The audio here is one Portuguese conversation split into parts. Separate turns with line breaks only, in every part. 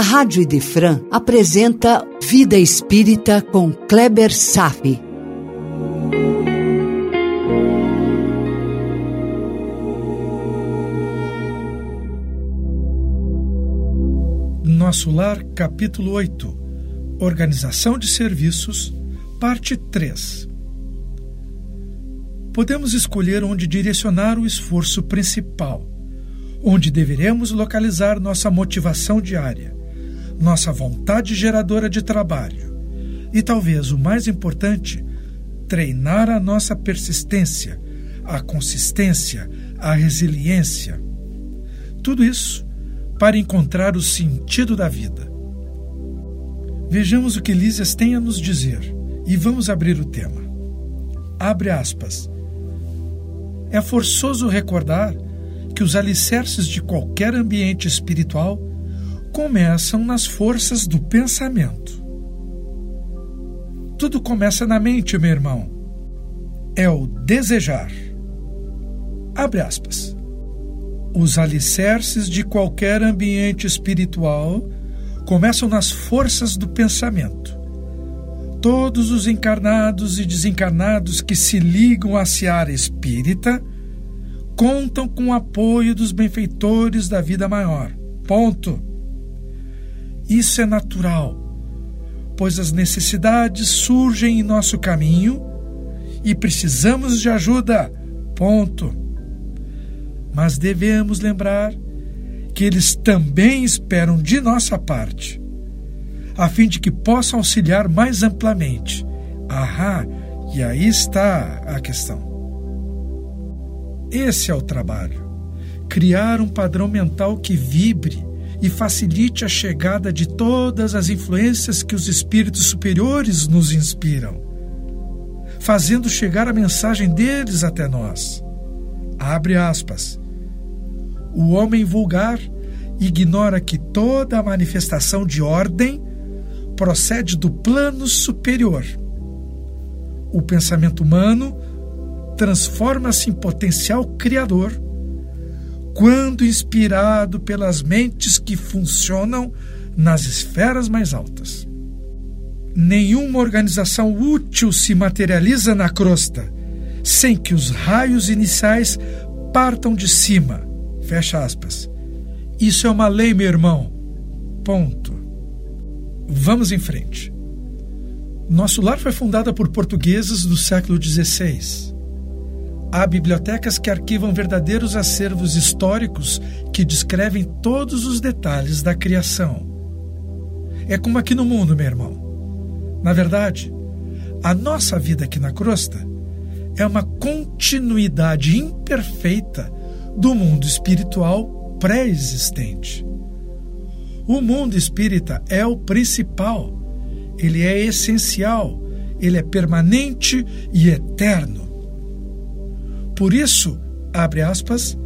a Rádio Idefran apresenta Vida Espírita com Kleber Safi.
Nosso Lar, capítulo 8 Organização de Serviços, parte 3 Podemos escolher onde direcionar o esforço principal, onde deveremos localizar nossa motivação diária, nossa vontade geradora de trabalho e, talvez o mais importante, treinar a nossa persistência, a consistência, a resiliência. Tudo isso para encontrar o sentido da vida. Vejamos o que Lísias tem a nos dizer e vamos abrir o tema. Abre aspas. É forçoso recordar que os alicerces de qualquer ambiente espiritual começam nas forças do pensamento. Tudo começa na mente, meu irmão. É o desejar. Abre aspas. Os alicerces de qualquer ambiente espiritual começam nas forças do pensamento. Todos os encarnados e desencarnados que se ligam à seara espírita contam com o apoio dos benfeitores da vida maior. Ponto. Isso é natural, pois as necessidades surgem em nosso caminho e precisamos de ajuda. Ponto mas devemos lembrar que eles também esperam de nossa parte, a fim de que possam auxiliar mais amplamente. Ahá, e aí está a questão. Esse é o trabalho: criar um padrão mental que vibre e facilite a chegada de todas as influências que os espíritos superiores nos inspiram, fazendo chegar a mensagem deles até nós. Abre aspas. O homem vulgar ignora que toda a manifestação de ordem procede do plano superior. O pensamento humano transforma-se em potencial criador quando inspirado pelas mentes que funcionam nas esferas mais altas. Nenhuma organização útil se materializa na crosta sem que os raios iniciais partam de cima Fecha aspas. Isso é uma lei, meu irmão. Ponto. Vamos em frente. Nosso lar foi fundado por portugueses do século XVI. Há bibliotecas que arquivam verdadeiros acervos históricos que descrevem todos os detalhes da criação. É como aqui no mundo, meu irmão. Na verdade, a nossa vida aqui na crosta é uma continuidade imperfeita do mundo espiritual pré-existente. O mundo espírita é o principal, ele é essencial, ele é permanente e eterno. Por isso, abre aspas,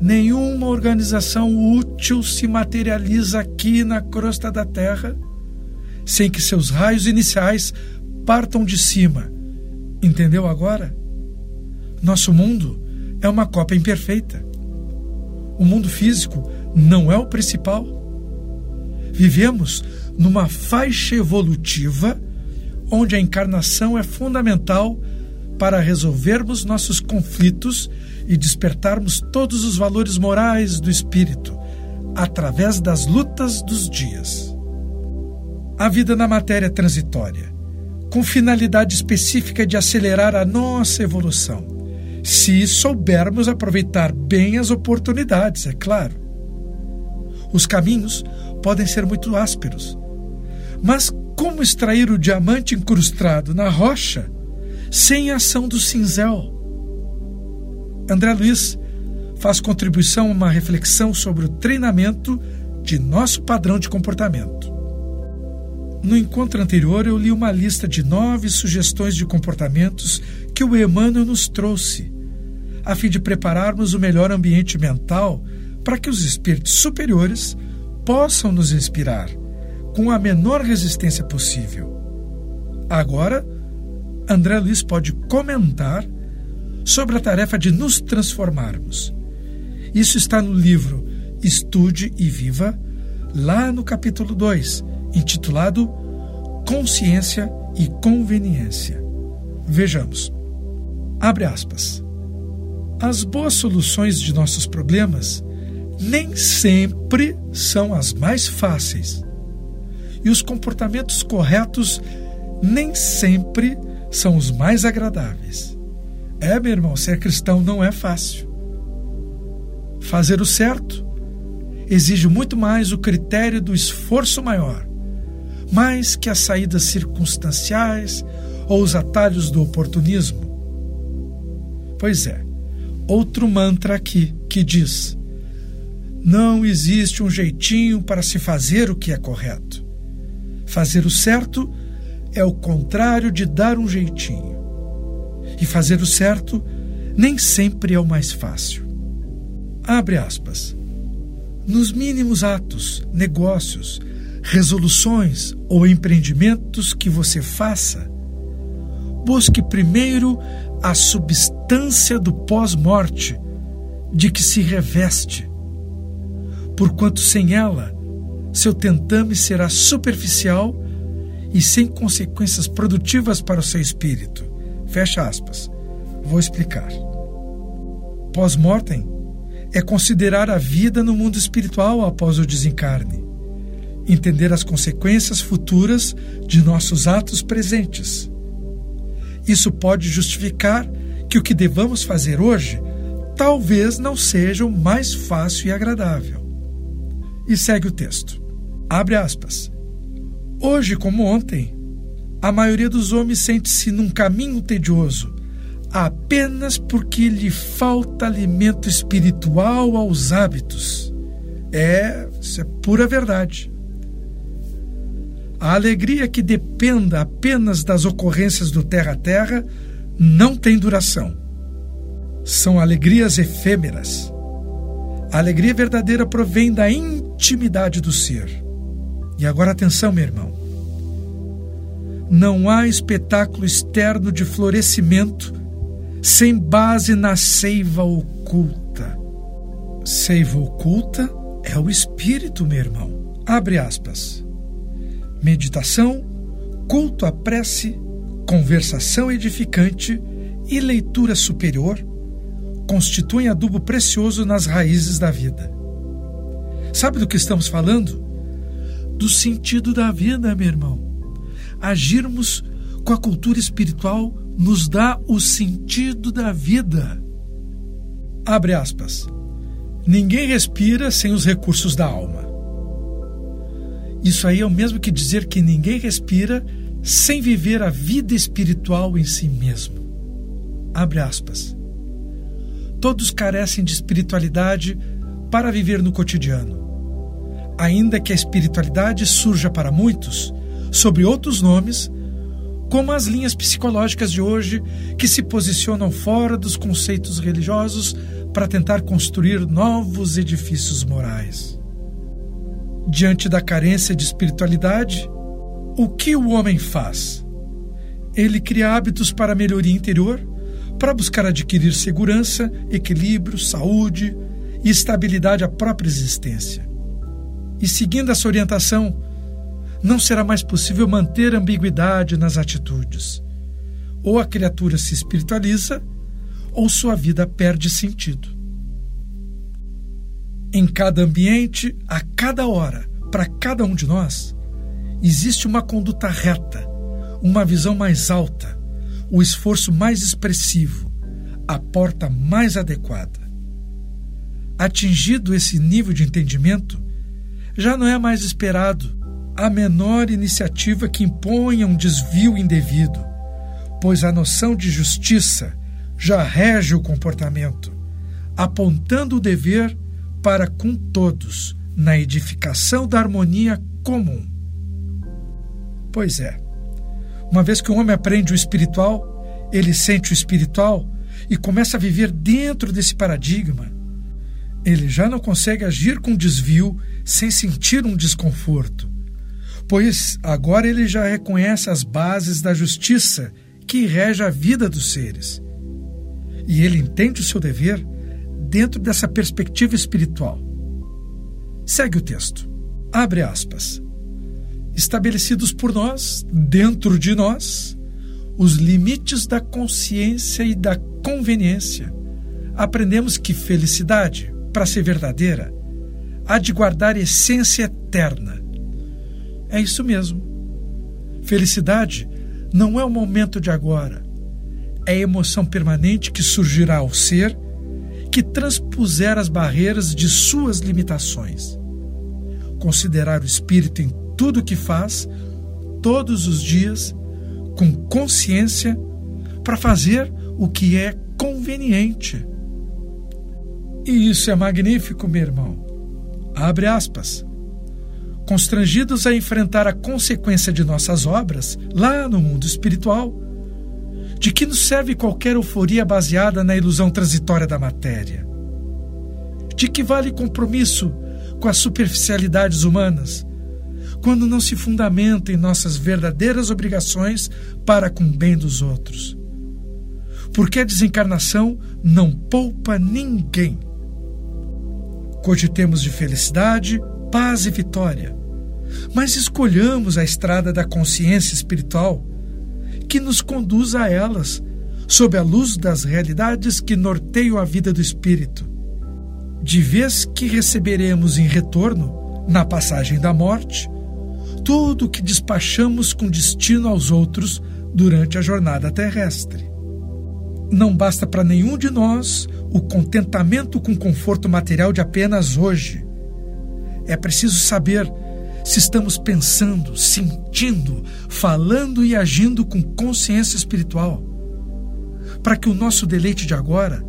nenhuma organização útil se materializa aqui na crosta da Terra sem que seus raios iniciais partam de cima. Entendeu agora? Nosso mundo é uma cópia imperfeita. O mundo físico não é o principal. Vivemos numa faixa evolutiva onde a encarnação é fundamental para resolvermos nossos conflitos e despertarmos todos os valores morais do espírito através das lutas dos dias. A vida na matéria transitória, com finalidade específica de acelerar a nossa evolução se soubermos aproveitar bem as oportunidades, é claro. Os caminhos podem ser muito ásperos, mas como extrair o diamante incrustado na rocha sem ação do cinzel? André Luiz faz contribuição a uma reflexão sobre o treinamento de nosso padrão de comportamento. No encontro anterior, eu li uma lista de nove sugestões de comportamentos que o Emmanuel nos trouxe a fim de prepararmos o melhor ambiente mental para que os espíritos superiores possam nos inspirar com a menor resistência possível. Agora, André Luiz pode comentar sobre a tarefa de nos transformarmos. Isso está no livro Estude e Viva, lá no capítulo 2, intitulado Consciência e Conveniência. Vejamos. Abre aspas. As boas soluções de nossos problemas nem sempre são as mais fáceis. E os comportamentos corretos nem sempre são os mais agradáveis. É, meu irmão, ser cristão não é fácil. Fazer o certo exige muito mais o critério do esforço maior, mais que as saídas circunstanciais ou os atalhos do oportunismo. Pois é, outro mantra aqui que diz: não existe um jeitinho para se fazer o que é correto. Fazer o certo é o contrário de dar um jeitinho. E fazer o certo nem sempre é o mais fácil. Abre aspas. Nos mínimos atos, negócios, resoluções ou empreendimentos que você faça, busque primeiro a substância do pós-morte de que se reveste, porquanto sem ela seu tentame será superficial e sem consequências produtivas para o seu espírito. Fecha aspas. Vou explicar. Pós-mortem é considerar a vida no mundo espiritual após o desencarne, entender as consequências futuras de nossos atos presentes. Isso pode justificar que o que devamos fazer hoje talvez não seja o mais fácil e agradável. E segue o texto. Abre aspas. Hoje, como ontem, a maioria dos homens sente-se num caminho tedioso apenas porque lhe falta alimento espiritual aos hábitos. É, isso é pura verdade. A alegria que dependa apenas das ocorrências do terra a terra não tem duração. São alegrias efêmeras. A alegria verdadeira provém da intimidade do ser. E agora atenção, meu irmão. Não há espetáculo externo de florescimento sem base na seiva oculta. Seiva oculta é o espírito, meu irmão. Abre aspas. Meditação, culto à prece, conversação edificante e leitura superior constituem adubo precioso nas raízes da vida. Sabe do que estamos falando? Do sentido da vida, meu irmão. Agirmos com a cultura espiritual nos dá o sentido da vida. Abre aspas. Ninguém respira sem os recursos da alma. Isso aí é o mesmo que dizer que ninguém respira sem viver a vida espiritual em si mesmo. Abre aspas. Todos carecem de espiritualidade para viver no cotidiano. Ainda que a espiritualidade surja para muitos sob outros nomes, como as linhas psicológicas de hoje que se posicionam fora dos conceitos religiosos para tentar construir novos edifícios morais. Diante da carência de espiritualidade, o que o homem faz? Ele cria hábitos para melhoria interior, para buscar adquirir segurança, equilíbrio, saúde e estabilidade à própria existência. E seguindo essa orientação, não será mais possível manter ambiguidade nas atitudes. Ou a criatura se espiritualiza, ou sua vida perde sentido. Em cada ambiente, a cada hora, para cada um de nós, existe uma conduta reta, uma visão mais alta, o esforço mais expressivo, a porta mais adequada. Atingido esse nível de entendimento, já não é mais esperado a menor iniciativa que imponha um desvio indevido, pois a noção de justiça já rege o comportamento, apontando o dever para com todos na edificação da harmonia comum. Pois é, uma vez que o homem aprende o espiritual, ele sente o espiritual e começa a viver dentro desse paradigma, ele já não consegue agir com desvio sem sentir um desconforto pois agora ele já reconhece as bases da justiça que rege a vida dos seres. E ele entende o seu dever dentro dessa perspectiva espiritual. Segue o texto. Abre aspas. Estabelecidos por nós, dentro de nós, os limites da consciência e da conveniência, aprendemos que felicidade, para ser verdadeira, há de guardar essência eterna. É isso mesmo. Felicidade não é o momento de agora, é a emoção permanente que surgirá ao ser que transpuser as barreiras de suas limitações. Considerar o espírito em tudo o que faz, todos os dias, com consciência, para fazer o que é conveniente. E isso é magnífico, meu irmão. Abre aspas. Constrangidos a enfrentar a consequência de nossas obras lá no mundo espiritual, de que nos serve qualquer euforia baseada na ilusão transitória da matéria? De que vale compromisso com as superficialidades humanas, quando não se fundamenta em nossas verdadeiras obrigações para com o bem dos outros? Porque a desencarnação não poupa ninguém. Cogitemos de felicidade, paz e vitória, mas escolhamos a estrada da consciência espiritual que nos conduz a elas, sob a luz das realidades que norteiam a vida do espírito. De vez que receberemos em retorno, na passagem da morte, tudo o que despachamos com destino aos outros durante a jornada terrestre. Não basta para nenhum de nós o contentamento com conforto material de apenas hoje. É preciso saber se estamos pensando, sentindo, falando e agindo com consciência espiritual, para que o nosso deleite de agora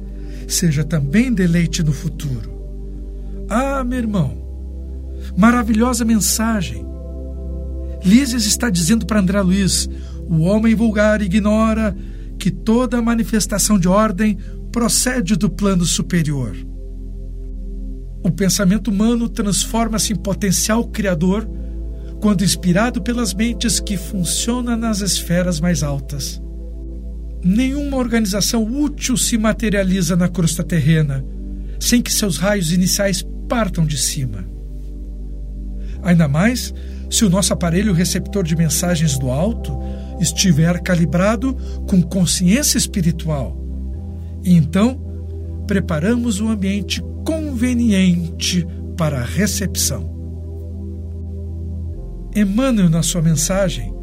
seja também deleite no futuro. Ah, meu irmão, maravilhosa mensagem. Lísias está dizendo para André Luiz: o homem vulgar ignora que toda manifestação de ordem procede do plano superior. O pensamento humano transforma-se em potencial criador quando inspirado pelas mentes que funcionam nas esferas mais altas. Nenhuma organização útil se materializa na crosta terrena sem que seus raios iniciais partam de cima. Ainda mais se o nosso aparelho receptor de mensagens do alto estiver calibrado com consciência espiritual. E então, preparamos o ambiente conveniente para a recepção. Emmanuel, na sua mensagem,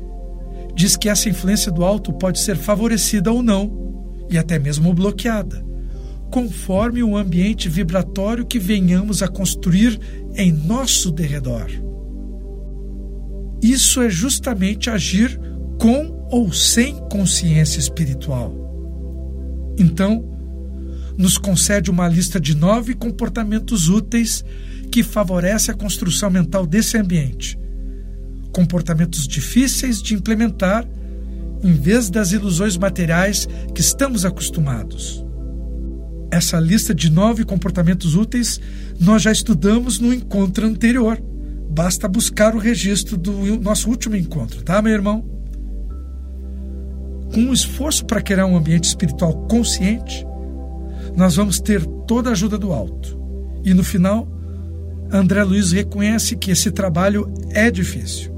diz que essa influência do alto pode ser favorecida ou não, e até mesmo bloqueada, conforme o ambiente vibratório que venhamos a construir em nosso derredor. Isso é justamente agir com ou sem consciência espiritual. Então, nos concede uma lista de nove comportamentos úteis que favorece a construção mental desse ambiente. Comportamentos difíceis de implementar, em vez das ilusões materiais que estamos acostumados. Essa lista de nove comportamentos úteis nós já estudamos no encontro anterior. Basta buscar o registro do nosso último encontro, tá, meu irmão? Com um esforço para criar um ambiente espiritual consciente, nós vamos ter toda a ajuda do alto. E no final, André Luiz reconhece que esse trabalho é difícil,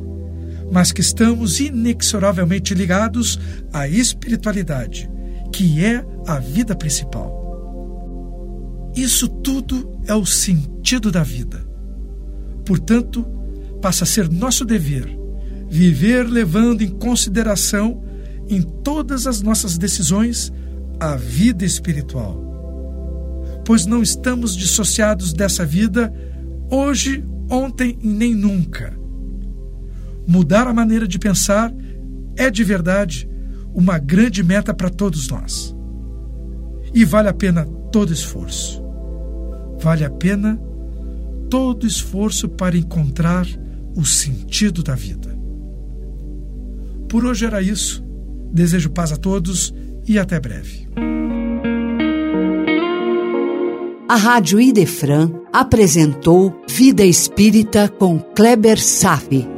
mas que estamos inexoravelmente ligados à espiritualidade, que é a vida principal. Isso tudo é o sentido da vida. Portanto, passa a ser nosso dever viver levando em consideração em todas as nossas decisões a vida espiritual pois não estamos dissociados dessa vida hoje, ontem e nem nunca. Mudar a maneira de pensar é de verdade uma grande meta para todos nós. E vale a pena todo esforço. Vale a pena todo esforço para encontrar o sentido da vida. Por hoje era isso. Desejo paz a todos e até breve.
A Rádio Idefran apresentou Vida Espírita com Kleber Safi.